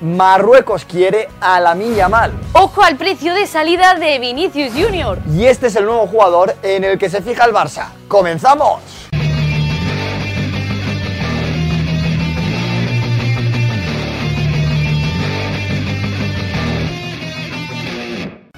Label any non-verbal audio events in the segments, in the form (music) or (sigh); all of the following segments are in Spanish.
Marruecos quiere a la Yamal. Ojo al precio de salida de Vinicius Junior. Y este es el nuevo jugador en el que se fija el Barça. ¡Comenzamos!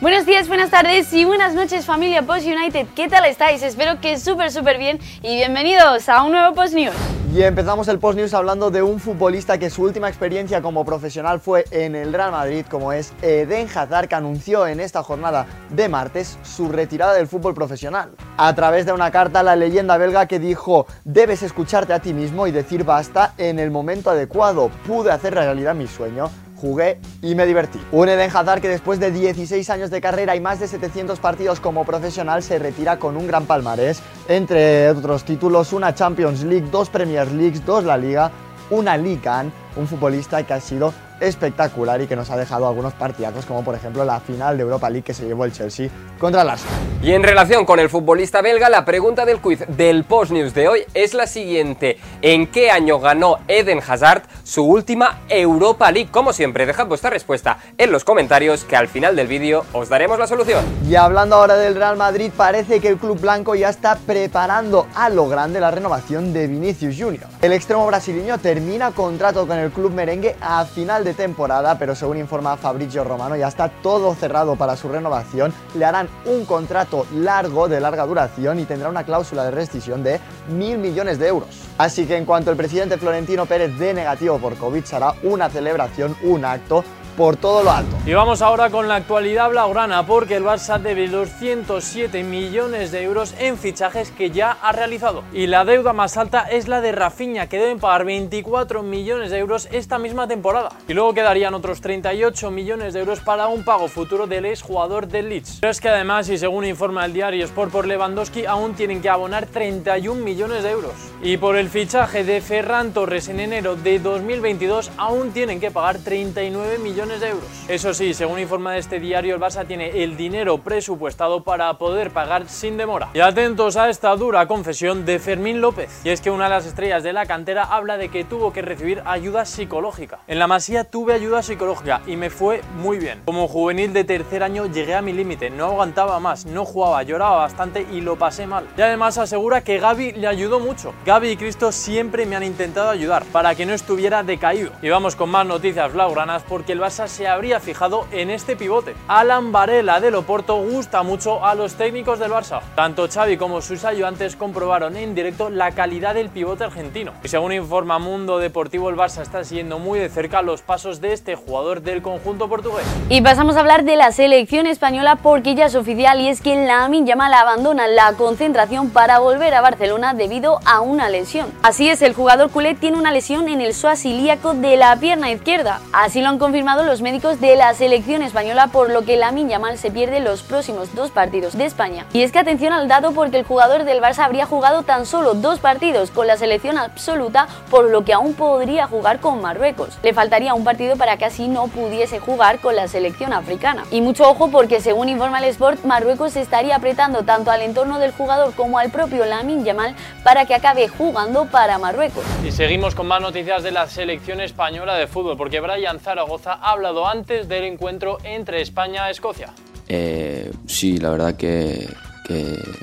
Buenos días, buenas tardes y buenas noches familia Post United. ¿Qué tal estáis? Espero que súper súper bien y bienvenidos a un nuevo Post News. Y empezamos el Post News hablando de un futbolista que su última experiencia como profesional fue en el Real Madrid, como es Eden Hazard, que anunció en esta jornada de martes su retirada del fútbol profesional. A través de una carta, la leyenda belga que dijo: Debes escucharte a ti mismo y decir basta en el momento adecuado. Pude hacer realidad mi sueño jugué y me divertí. Un Eden Hazard que después de 16 años de carrera y más de 700 partidos como profesional se retira con un gran palmarés, entre otros títulos una Champions League, dos Premier Leagues, dos La Liga, una Liga, un futbolista que ha sido espectacular y que nos ha dejado algunos partidazos, como por ejemplo la final de Europa League que se llevó el Chelsea contra el Arsenal. Y en relación con el futbolista belga, la pregunta del quiz del Post News de hoy es la siguiente: ¿En qué año ganó Eden Hazard su última Europa League? Como siempre, dejad vuestra respuesta en los comentarios que al final del vídeo os daremos la solución. Y hablando ahora del Real Madrid, parece que el club blanco ya está preparando a lo grande la renovación de Vinicius Junior. El extremo brasileño termina contrato con el club merengue a final de temporada, pero según informa Fabrizio Romano ya está todo cerrado para su renovación. Le harán un contrato largo, de larga duración y tendrá una cláusula de rescisión de mil millones de euros. Así que en cuanto el presidente Florentino Pérez dé negativo por COVID, hará una celebración, un acto por todo lo alto. Y vamos ahora con la actualidad blaugrana, porque el Barça debe 207 millones de euros en fichajes que ya ha realizado. Y la deuda más alta es la de Rafinha, que deben pagar 24 millones de euros esta misma temporada. Y luego quedarían otros 38 millones de euros para un pago futuro del exjugador del Leeds. Pero es que además, y según informa el diario Sport por Lewandowski, aún tienen que abonar 31 millones de euros. Y por el fichaje de Ferran Torres en enero de 2022, aún tienen que pagar 39 millones de euros. Eso sí, según informa este diario, el Barça tiene el dinero presupuestado para poder pagar sin demora. Y atentos a esta dura confesión de Fermín López. Y es que una de las estrellas de la cantera habla de que tuvo que recibir ayuda psicológica. En la Masía tuve ayuda psicológica y me fue muy bien. Como juvenil de tercer año llegué a mi límite, no aguantaba más, no jugaba, lloraba bastante y lo pasé mal. Y además asegura que Gaby le ayudó mucho. Gaby y Cristo siempre me han intentado ayudar para que no estuviera decaído. Y vamos con más noticias blaugranas porque el Barça se habría fijado en este pivote. Alan Varela de Loporto gusta mucho a los técnicos del Barça. Tanto Xavi como sus ayudantes comprobaron en directo la calidad del pivote argentino. Y según informa Mundo Deportivo, el Barça está siguiendo muy de cerca los pasos de este jugador del conjunto portugués. Y pasamos a hablar de la selección española porque ya es oficial y es que Lamin Yamal abandona la concentración para volver a Barcelona debido a una lesión. Así es, el jugador culé tiene una lesión en el psoas ilíaco de la pierna izquierda. Así lo han confirmado los médicos de la selección española, por lo que Lamin Yamal se pierde los próximos dos partidos de España. Y es que atención al dato porque el jugador del Barça habría jugado tan solo dos partidos con la selección absoluta, por lo que aún podría jugar con Marruecos. Le faltaría un partido para que así no pudiese jugar con la selección africana. Y mucho ojo porque según informa el Sport, Marruecos estaría apretando tanto al entorno del jugador como al propio Lamin Yamal para que acabe jugando para Marruecos. Y seguimos con más noticias de la selección española de fútbol porque Brian Zaragoza habla hablado antes del encuentro entre España y Escocia. Eh, sí, la verdad que,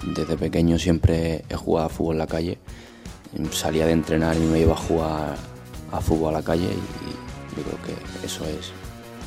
desde pequeño siempre he jugado a fútbol en la calle. Salía de entrenar y me iba a jugar a fútbol a la calle y yo creo que eso es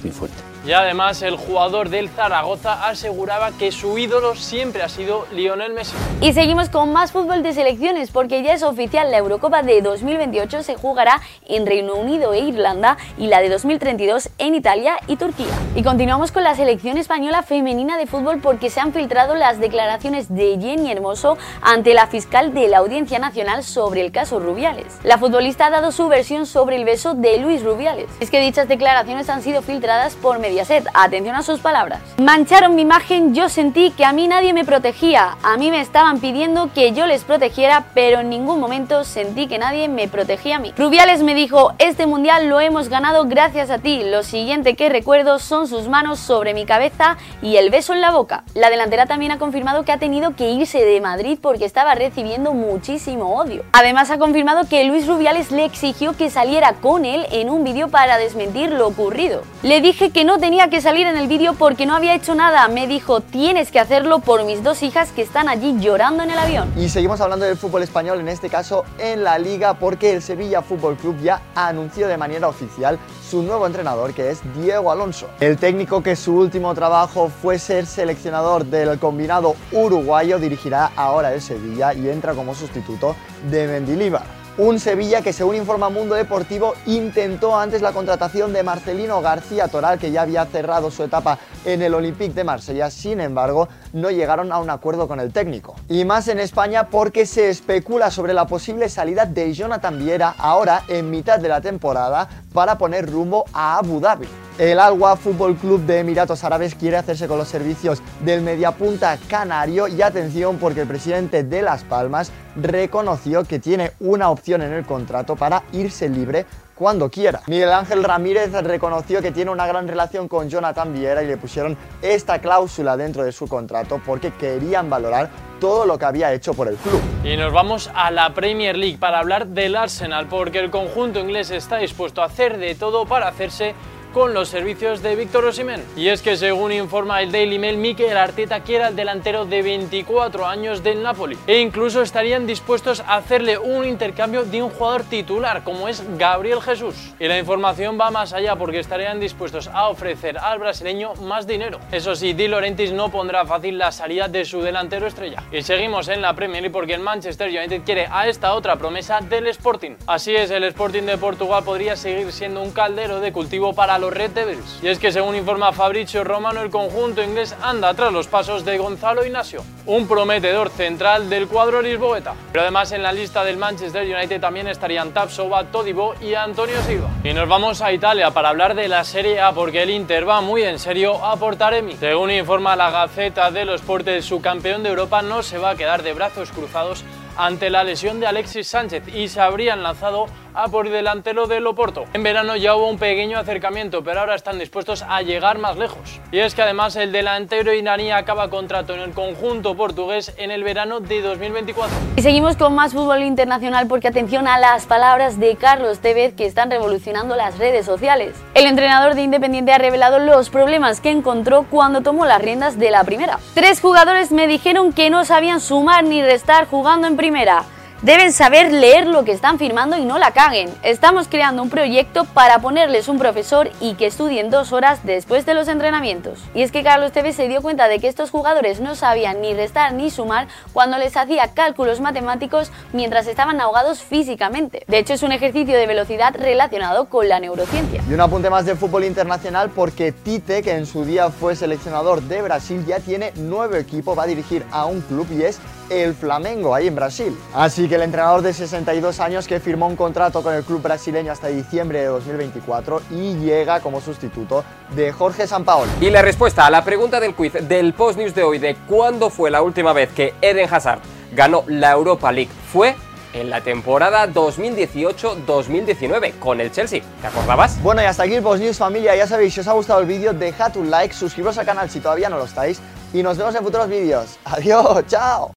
muy fuerte. Y además el jugador del Zaragoza aseguraba que su ídolo siempre ha sido Lionel Messi. Y seguimos con más fútbol de selecciones porque ya es oficial la Eurocopa de 2028 se jugará en Reino Unido e Irlanda y la de 2032 en Italia y Turquía. Y continuamos con la selección española femenina de fútbol porque se han filtrado las declaraciones de Jenny Hermoso ante la fiscal de la Audiencia Nacional sobre el caso Rubiales. La futbolista ha dado su versión sobre el beso de Luis Rubiales. Es que dichas declaraciones han sido filtradas por Mediaset. Atención a sus palabras. Mancharon mi imagen, yo sentí que a mí nadie me protegía. A mí me estaban pidiendo que yo les protegiera, pero en ningún momento sentí que nadie me protegía a mí. Rubiales me dijo, este mundial lo hemos ganado gracias a ti. Lo siguiente que recuerdo son sus manos sobre mi cabeza y el beso en la boca. La delantera también ha confirmado que ha tenido que irse de Madrid porque estaba recibiendo muchísimo odio. Además ha confirmado que Luis Rubiales le exigió que saliera con él en un vídeo para desmentir lo ocurrido. Le dije que no tenía que salir en el vídeo porque no había hecho nada. Me dijo, tienes que hacerlo por mis dos hijas que están allí llorando en el avión. Y seguimos hablando del fútbol español, en este caso en la liga, porque el Sevilla Fútbol Club ya anunció de manera oficial su nuevo entrenador, que es Diego Alonso. El técnico que su último trabajo fue ser seleccionador del combinado uruguayo dirigirá ahora el Sevilla y entra como sustituto de Mendilibar. Un Sevilla que, según informa Mundo Deportivo, intentó antes la contratación de Marcelino García Toral, que ya había cerrado su etapa en el Olympique de Marsella. Sin embargo, no llegaron a un acuerdo con el técnico. Y más en España porque se especula sobre la posible salida de Jonathan Viera ahora en mitad de la temporada para poner rumbo a Abu Dhabi. El Alwa Fútbol Club de Emiratos Árabes quiere hacerse con los servicios del mediapunta canario y atención porque el presidente de Las Palmas reconoció que tiene una opción en el contrato para irse libre cuando quiera. Miguel Ángel Ramírez reconoció que tiene una gran relación con Jonathan Viera y le pusieron esta cláusula dentro de su contrato porque querían valorar todo lo que había hecho por el club. Y nos vamos a la Premier League para hablar del Arsenal porque el conjunto inglés está dispuesto a hacer de todo para hacerse con los servicios de Víctor Osimhen. Y es que según informa el Daily Mail, Mikel Arteta quiere al delantero de 24 años del Napoli e incluso estarían dispuestos a hacerle un intercambio de un jugador titular como es Gabriel Jesús. Y la información va más allá porque estarían dispuestos a ofrecer al brasileño más dinero. Eso sí, Di Laurentiis no pondrá fácil la salida de su delantero estrella. Y seguimos en la Premier League porque el Manchester United quiere a esta otra promesa del Sporting. Así es, el Sporting de Portugal podría seguir siendo un caldero de cultivo para los Red Devils. Y es que según informa Fabrizio Romano, el conjunto inglés anda tras los pasos de Gonzalo Ignacio, un prometedor central del cuadro lisboeta. Pero además en la lista del Manchester United también estarían Tapsova, Todibo y Antonio Silva. Y nos vamos a Italia para hablar de la Serie A porque el Inter va muy en serio a Portaremi. Según informa la Gaceta de los Portes, su campeón de Europa no se va a quedar de brazos cruzados ante la lesión de Alexis Sánchez y se habrían lanzado a por delantero del Oporto. En verano ya hubo un pequeño acercamiento, pero ahora están dispuestos a llegar más lejos. Y es que además el delantero iraní acaba contrato en el conjunto portugués en el verano de 2024. Y seguimos con más fútbol internacional porque atención a las palabras de Carlos Tevez que están revolucionando las redes sociales. El entrenador de Independiente ha revelado los problemas que encontró cuando tomó las riendas de la primera. Tres jugadores me dijeron que no sabían sumar ni restar jugando en primera. Deben saber leer lo que están firmando y no la caguen. Estamos creando un proyecto para ponerles un profesor y que estudien dos horas después de los entrenamientos. Y es que Carlos Tevez se dio cuenta de que estos jugadores no sabían ni restar ni sumar cuando les hacía cálculos matemáticos mientras estaban ahogados físicamente. De hecho, es un ejercicio de velocidad relacionado con la neurociencia. Y un apunte más de fútbol internacional porque Tite, que en su día fue seleccionador de Brasil, ya tiene nuevo equipo, va a dirigir a un club y es el Flamengo, ahí en Brasil. Así que el entrenador de 62 años que firmó un contrato con el club brasileño hasta diciembre de 2024 y llega como sustituto de Jorge Sampaoli. Y la respuesta a la pregunta del quiz del Post News de hoy de cuándo fue la última vez que Eden Hazard ganó la Europa League fue en la temporada 2018-2019 con el Chelsea. ¿Te acordabas? Bueno, y hasta aquí el Post News familia. Ya sabéis, si os ha gustado el vídeo, dejad un like, suscribiros al canal si todavía no lo estáis y nos vemos en futuros vídeos. (laughs) Adiós, chao.